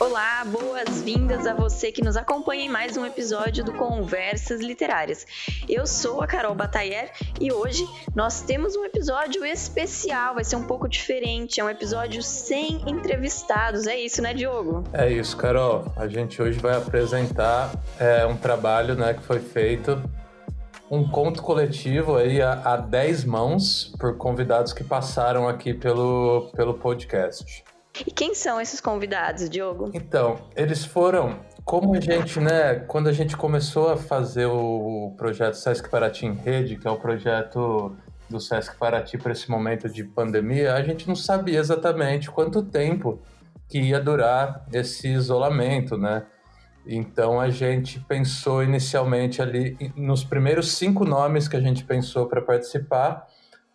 Olá, boas-vindas a você que nos acompanha em mais um episódio do Conversas Literárias. Eu sou a Carol Batayer e hoje nós temos um episódio especial, vai ser um pouco diferente, é um episódio sem entrevistados, é isso, né, Diogo? É isso, Carol. A gente hoje vai apresentar é, um trabalho né, que foi feito um conto coletivo aí a, a 10 mãos por convidados que passaram aqui pelo, pelo podcast. E quem são esses convidados, Diogo? Então, eles foram. Como a gente, né, quando a gente começou a fazer o projeto Sesc Paraty em Rede, que é o projeto do Sesc Paraty para esse momento de pandemia, a gente não sabia exatamente quanto tempo que ia durar esse isolamento, né? Então a gente pensou inicialmente ali nos primeiros cinco nomes que a gente pensou para participar,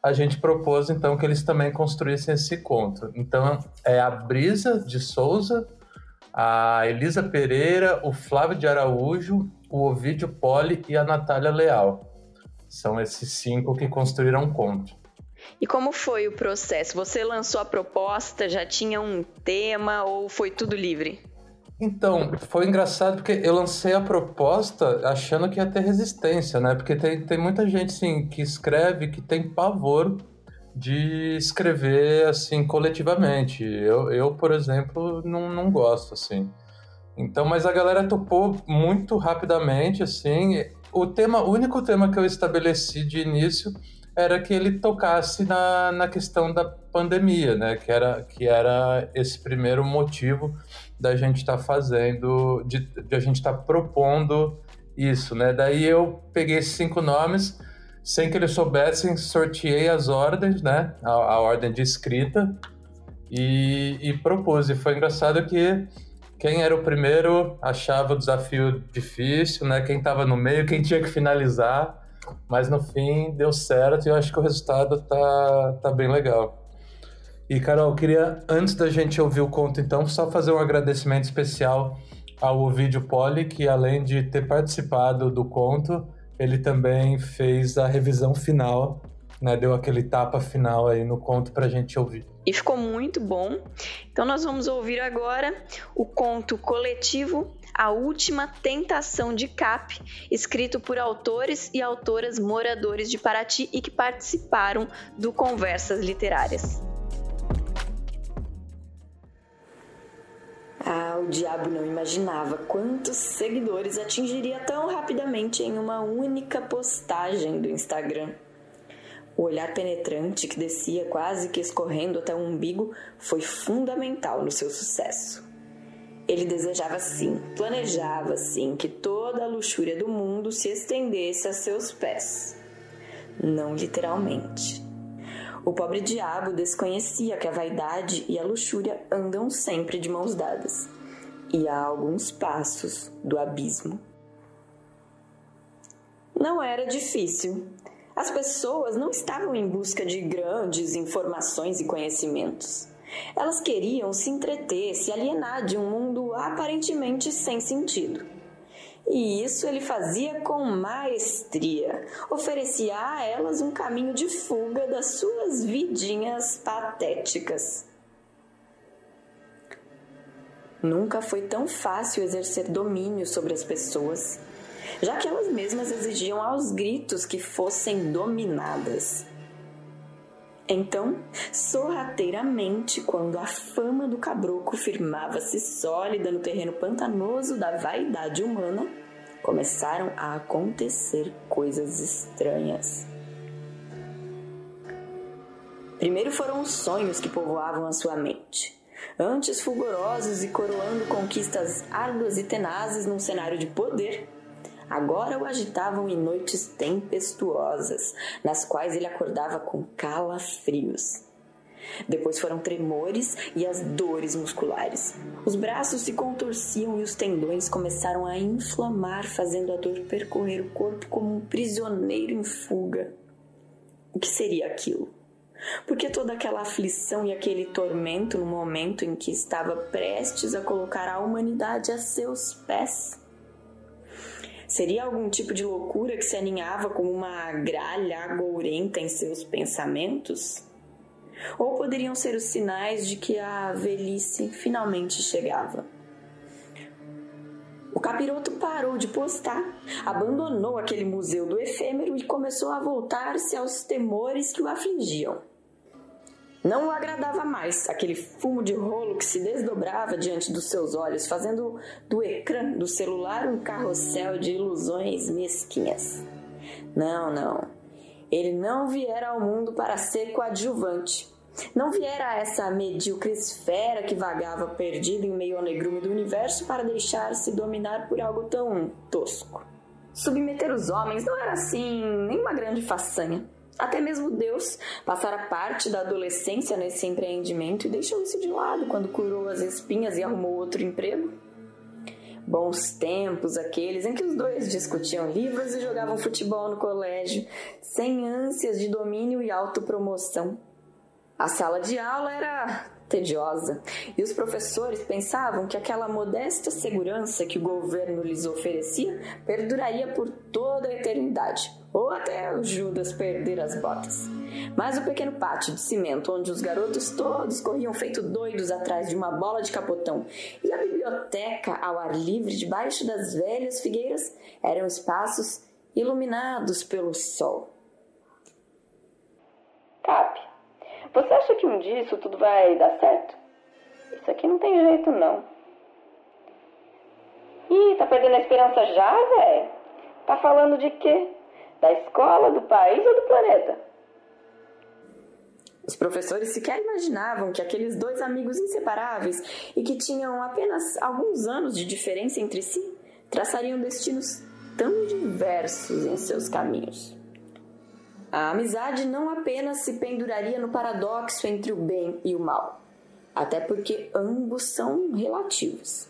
a gente propôs então que eles também construíssem esse conto. Então é a Brisa de Souza, a Elisa Pereira, o Flávio de Araújo, o Ovidio Poli e a Natália Leal. São esses cinco que construíram o conto. E como foi o processo? Você lançou a proposta, já tinha um tema ou foi tudo livre? Então, foi engraçado porque eu lancei a proposta achando que ia ter resistência, né? Porque tem, tem muita gente, assim, que escreve que tem pavor de escrever, assim, coletivamente. Eu, eu por exemplo, não, não gosto, assim. Então, mas a galera topou muito rapidamente, assim. O tema, o único tema que eu estabeleci de início era que ele tocasse na, na questão da pandemia, né? Que era, que era esse primeiro motivo da gente estar tá fazendo, de, de, a gente estar tá propondo isso, né? Daí eu peguei esses cinco nomes, sem que eles soubessem, sorteei as ordens, né? A, a ordem de escrita e, e propus. E foi engraçado que quem era o primeiro achava o desafio difícil, né? Quem estava no meio, quem tinha que finalizar. Mas no fim deu certo e eu acho que o resultado tá, tá bem legal. E, Carol, queria, antes da gente ouvir o conto, então, só fazer um agradecimento especial ao Ovidio Poli, que além de ter participado do conto, ele também fez a revisão final, né? Deu aquele tapa final aí no conto para a gente ouvir. E ficou muito bom. Então nós vamos ouvir agora o conto coletivo A Última Tentação de Cap, escrito por autores e autoras moradores de Paraty e que participaram do Conversas Literárias. Ah, o diabo não imaginava quantos seguidores atingiria tão rapidamente em uma única postagem do Instagram. O olhar penetrante que descia quase que escorrendo até o umbigo foi fundamental no seu sucesso. Ele desejava sim, planejava sim que toda a luxúria do mundo se estendesse a seus pés. Não literalmente. O pobre diabo desconhecia que a vaidade e a luxúria andam sempre de mãos dadas, e a alguns passos do abismo. Não era difícil. As pessoas não estavam em busca de grandes informações e conhecimentos. Elas queriam se entreter, se alienar de um mundo aparentemente sem sentido. E isso ele fazia com maestria. Oferecia a elas um caminho de fuga das suas vidinhas patéticas. Nunca foi tão fácil exercer domínio sobre as pessoas, já que elas mesmas exigiam aos gritos que fossem dominadas. Então, sorrateiramente, quando a fama do cabroco firmava-se sólida no terreno pantanoso da vaidade humana, começaram a acontecer coisas estranhas. Primeiro foram os sonhos que povoavam a sua mente. Antes fulgurosos e coroando conquistas árduas e tenazes num cenário de poder, agora o agitavam em noites tempestuosas, nas quais ele acordava com calafrios. Depois foram tremores e as dores musculares. Os braços se contorciam e os tendões começaram a inflamar, fazendo a dor percorrer o corpo como um prisioneiro em fuga. O que seria aquilo? Por que toda aquela aflição e aquele tormento no momento em que estava prestes a colocar a humanidade a seus pés? Seria algum tipo de loucura que se aninhava como uma gralha agourenta em seus pensamentos? Ou poderiam ser os sinais de que a velhice finalmente chegava? O capiroto parou de postar, abandonou aquele museu do efêmero e começou a voltar-se aos temores que o afligiam. Não o agradava mais aquele fumo de rolo que se desdobrava diante dos seus olhos, fazendo do ecrã do celular um carrossel de ilusões mesquinhas. Não, não. Ele não viera ao mundo para ser coadjuvante. Não viera essa medíocre esfera que vagava perdida em meio ao negrume do universo para deixar-se dominar por algo tão tosco. Submeter os homens não era assim nenhuma grande façanha. Até mesmo Deus passara parte da adolescência nesse empreendimento e deixou isso de lado quando curou as espinhas e arrumou outro emprego. Bons tempos aqueles em que os dois discutiam livros e jogavam futebol no colégio, sem ânsias de domínio e autopromoção. A sala de aula era tediosa e os professores pensavam que aquela modesta segurança que o governo lhes oferecia perduraria por toda a eternidade, ou até o Judas perder as botas. Mas o pequeno pátio de cimento, onde os garotos todos corriam feito doidos atrás de uma bola de capotão, e a biblioteca ao ar livre debaixo das velhas figueiras eram espaços iluminados pelo sol. Cap, você acha que um dia isso tudo vai dar certo? Isso aqui não tem jeito, não. Ih, tá perdendo a esperança já, velho? Tá falando de quê? Da escola, do país ou do planeta? Os professores sequer imaginavam que aqueles dois amigos inseparáveis e que tinham apenas alguns anos de diferença entre si traçariam destinos tão diversos em seus caminhos. A amizade não apenas se penduraria no paradoxo entre o bem e o mal, até porque ambos são relativos.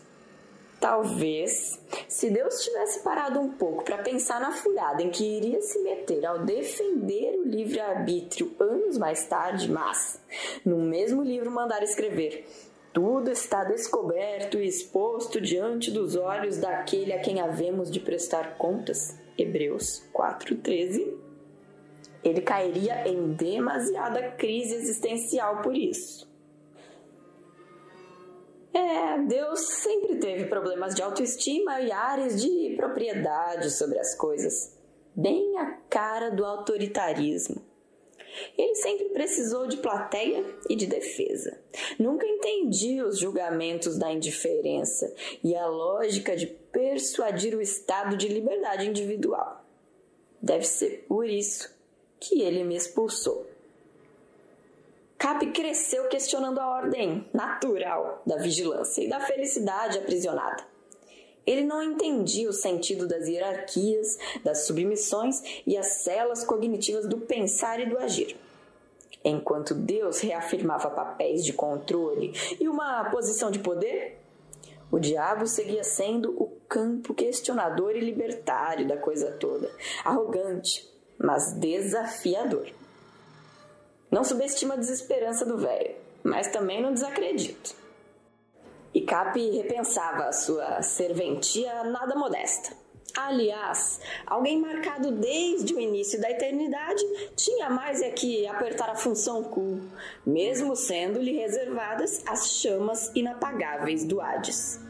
Talvez, se Deus tivesse parado um pouco para pensar na furada em que iria se meter ao defender o livre-arbítrio anos mais tarde, mas, no mesmo livro, mandar escrever: tudo está descoberto e exposto diante dos olhos daquele a quem havemos de prestar contas. Hebreus 4,13. Ele cairia em demasiada crise existencial por isso. É, Deus sempre teve problemas de autoestima e áreas de propriedade sobre as coisas, bem a cara do autoritarismo. Ele sempre precisou de plateia e de defesa. Nunca entendi os julgamentos da indiferença e a lógica de persuadir o estado de liberdade individual. Deve ser por isso que ele me expulsou. Cap cresceu questionando a ordem natural da vigilância e da felicidade aprisionada. Ele não entendia o sentido das hierarquias, das submissões e as celas cognitivas do pensar e do agir. Enquanto Deus reafirmava papéis de controle e uma posição de poder, o diabo seguia sendo o campo questionador e libertário da coisa toda, arrogante, mas desafiador. Não subestima a desesperança do velho, mas também não desacredito. E Cap repensava a sua serventia nada modesta. Aliás, alguém marcado desde o início da eternidade tinha mais é que apertar a função Q, mesmo sendo-lhe reservadas as chamas inapagáveis do Hades.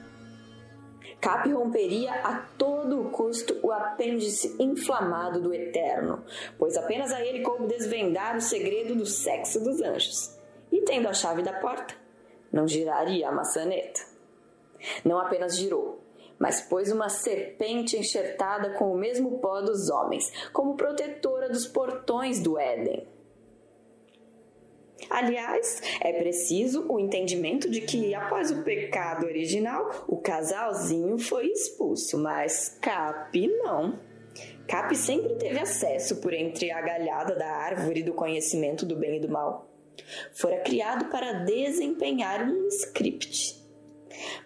Cap romperia a todo custo o apêndice inflamado do Eterno, pois apenas a ele coube desvendar o segredo do sexo dos anjos. E tendo a chave da porta, não giraria a maçaneta. Não apenas girou, mas pôs uma serpente enxertada com o mesmo pó dos homens, como protetora dos portões do Éden. Aliás, é preciso o entendimento de que, após o pecado original, o casalzinho foi expulso, mas Cap não. Cap sempre teve acesso por entre a galhada da árvore do conhecimento do bem e do mal. Fora criado para desempenhar um script.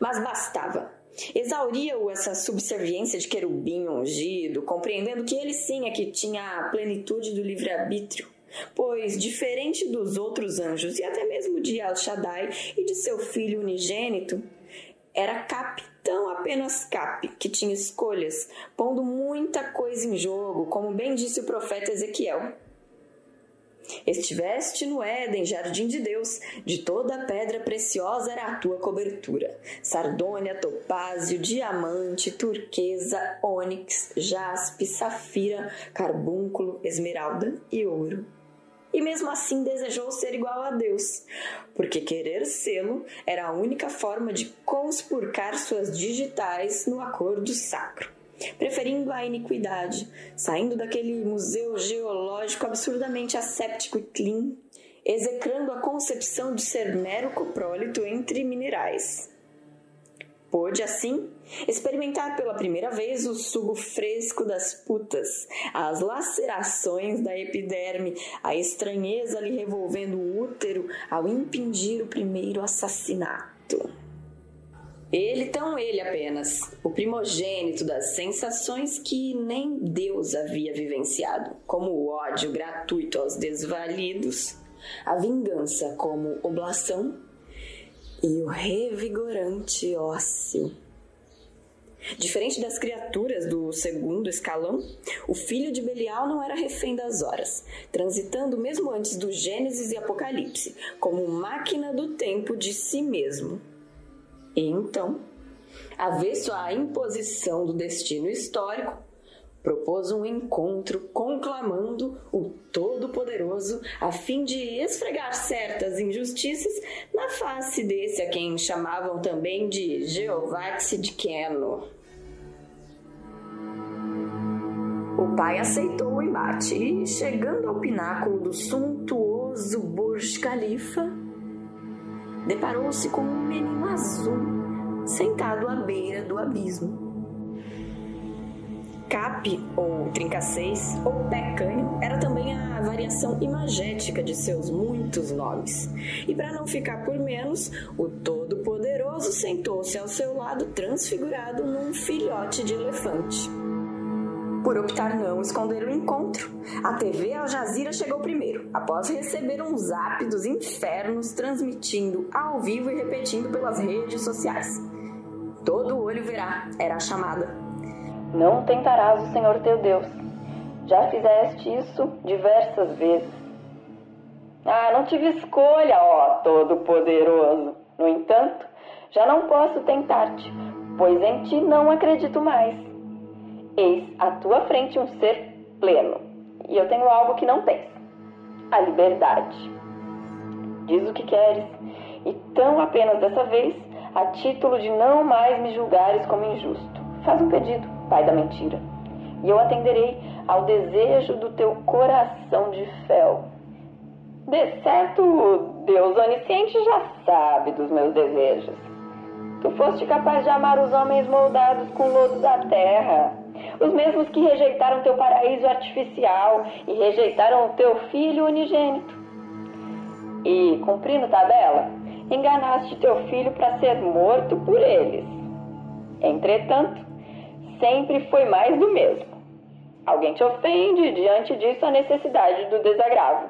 Mas bastava. Exauria-o essa subserviência de querubim ungido, compreendendo que ele sim é que tinha a plenitude do livre-arbítrio Pois, diferente dos outros anjos e até mesmo de El Shaddai e de seu filho unigênito, era Cap tão apenas Cap, que tinha escolhas, pondo muita coisa em jogo, como bem disse o profeta Ezequiel. Estiveste no Éden, jardim de Deus, de toda pedra preciosa era a tua cobertura: sardônia, topázio, diamante, turquesa, ônix, jaspe, safira, carbúnculo, esmeralda e ouro. E mesmo assim desejou ser igual a Deus, porque querer sê-lo era a única forma de conspurcar suas digitais no acordo sacro preferindo a iniquidade, saindo daquele museu geológico absurdamente asséptico e clean, execrando a concepção de ser mero coprólito entre minerais. Pôde, assim, experimentar pela primeira vez o sugo fresco das putas, as lacerações da epiderme, a estranheza lhe revolvendo o útero ao impingir o primeiro assassinato. Ele, tão ele apenas, o primogênito das sensações que nem Deus havia vivenciado, como o ódio gratuito aos desvalidos, a vingança como oblação e o revigorante ócio. Diferente das criaturas do segundo escalão, o filho de Belial não era refém das horas, transitando mesmo antes do Gênesis e Apocalipse, como máquina do tempo de si mesmo e então, avesso à imposição do destino histórico, propôs um encontro conclamando o Todo-Poderoso a fim de esfregar certas injustiças na face desse a quem chamavam também de Jeová Tzidkeno. O pai aceitou o embate e, chegando ao pináculo do suntuoso Burj Khalifa, deparou-se com um menino azul sentado à beira do abismo. Cap, ou trinca-seis, ou pé-cânio, era também a variação imagética de seus muitos nomes. E para não ficar por menos, o Todo-Poderoso sentou-se ao seu lado transfigurado num filhote de elefante por optar não esconder o encontro. A TV Al Jazeera chegou primeiro, após receber um zap dos infernos transmitindo ao vivo e repetindo pelas redes sociais. Todo olho verá, era a chamada. Não tentarás o Senhor teu Deus. Já fizeste isso diversas vezes. Ah, não tive escolha, ó Todo-Poderoso. No entanto, já não posso tentar-te, pois em ti não acredito mais. Eis à tua frente um ser pleno, e eu tenho algo que não tens: a liberdade. Diz o que queres, e tão apenas dessa vez, a título de não mais me julgares como injusto. Faz um pedido, pai da mentira, e eu atenderei ao desejo do teu coração de fel. De certo, Deus onisciente já sabe dos meus desejos. Tu foste capaz de amar os homens moldados com lodo da terra os mesmos que rejeitaram teu paraíso artificial e rejeitaram o teu filho unigênito. E, cumprindo tabela, enganaste teu filho para ser morto por eles. Entretanto, sempre foi mais do mesmo. Alguém te ofende, diante disso a necessidade do desagravo.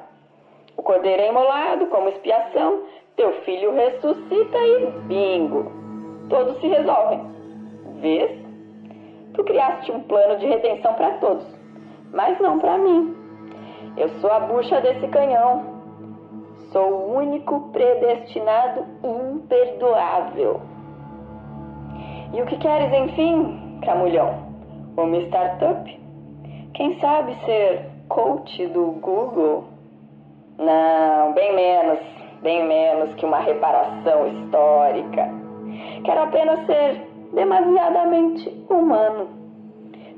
O cordeiro é imolado como expiação, teu filho ressuscita e bingo. Todos se resolvem. Vês Tu criaste um plano de redenção para todos, mas não para mim. Eu sou a bucha desse canhão. Sou o único predestinado imperdoável. E o que queres, enfim, Camulhão? Uma startup? Quem sabe ser coach do Google? Não, bem menos, bem menos que uma reparação histórica. Quero apenas ser demasiadamente humano.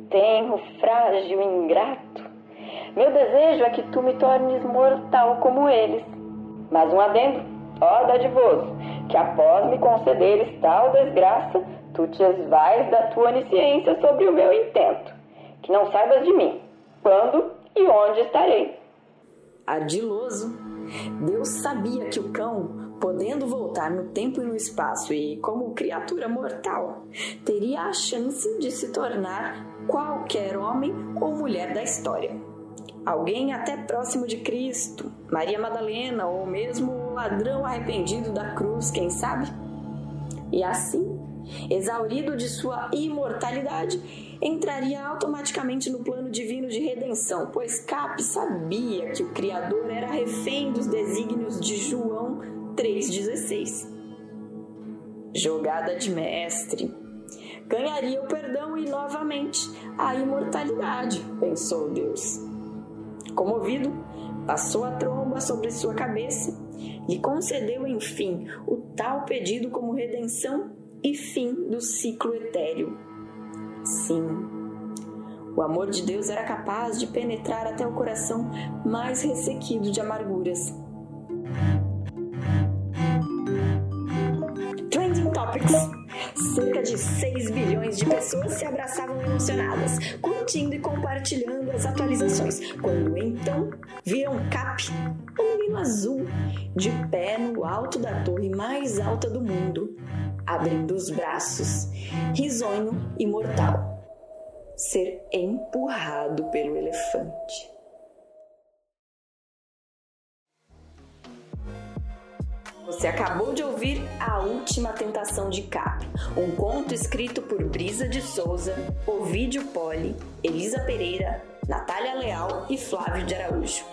Tenro, frágil, ingrato. Meu desejo é que tu me tornes mortal como eles. Mas um adendo, ó dadivoso, que após me concederes tal desgraça, tu te esvais da tua onisciência sobre o meu intento, que não saibas de mim, quando e onde estarei. Ardiloso, Deus sabia que o cão podendo voltar no tempo e no espaço e, como criatura mortal, teria a chance de se tornar qualquer homem ou mulher da história. Alguém até próximo de Cristo, Maria Madalena ou mesmo o ladrão arrependido da cruz, quem sabe? E assim, exaurido de sua imortalidade, entraria automaticamente no plano divino de redenção, pois Cap sabia que o Criador era refém dos desígnios de João 3,16. Jogada de mestre. Ganharia o perdão e novamente a imortalidade, pensou Deus. Comovido, passou a tromba sobre sua cabeça, lhe concedeu, enfim, o tal pedido como redenção e fim do ciclo etéreo. Sim, o amor de Deus era capaz de penetrar até o coração mais ressequido de amarguras. Cerca de 6 bilhões de pessoas se abraçavam emocionadas, curtindo e compartilhando as atualizações, quando então viram Cap, um menino azul, de pé no alto da torre mais alta do mundo, abrindo os braços, risonho e mortal, ser empurrado pelo elefante. Você acabou de ouvir A Última Tentação de Cap, um conto escrito por Brisa de Souza, Ovídio Poli, Elisa Pereira, Natália Leal e Flávio de Araújo.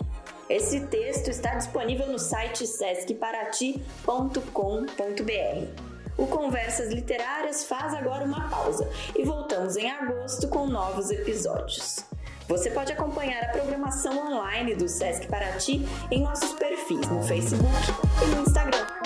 Esse texto está disponível no site sescparati.com.br. O Conversas Literárias faz agora uma pausa e voltamos em agosto com novos episódios. Você pode acompanhar a programação online do Sesc Paraty em nossos perfis no Facebook e no Instagram.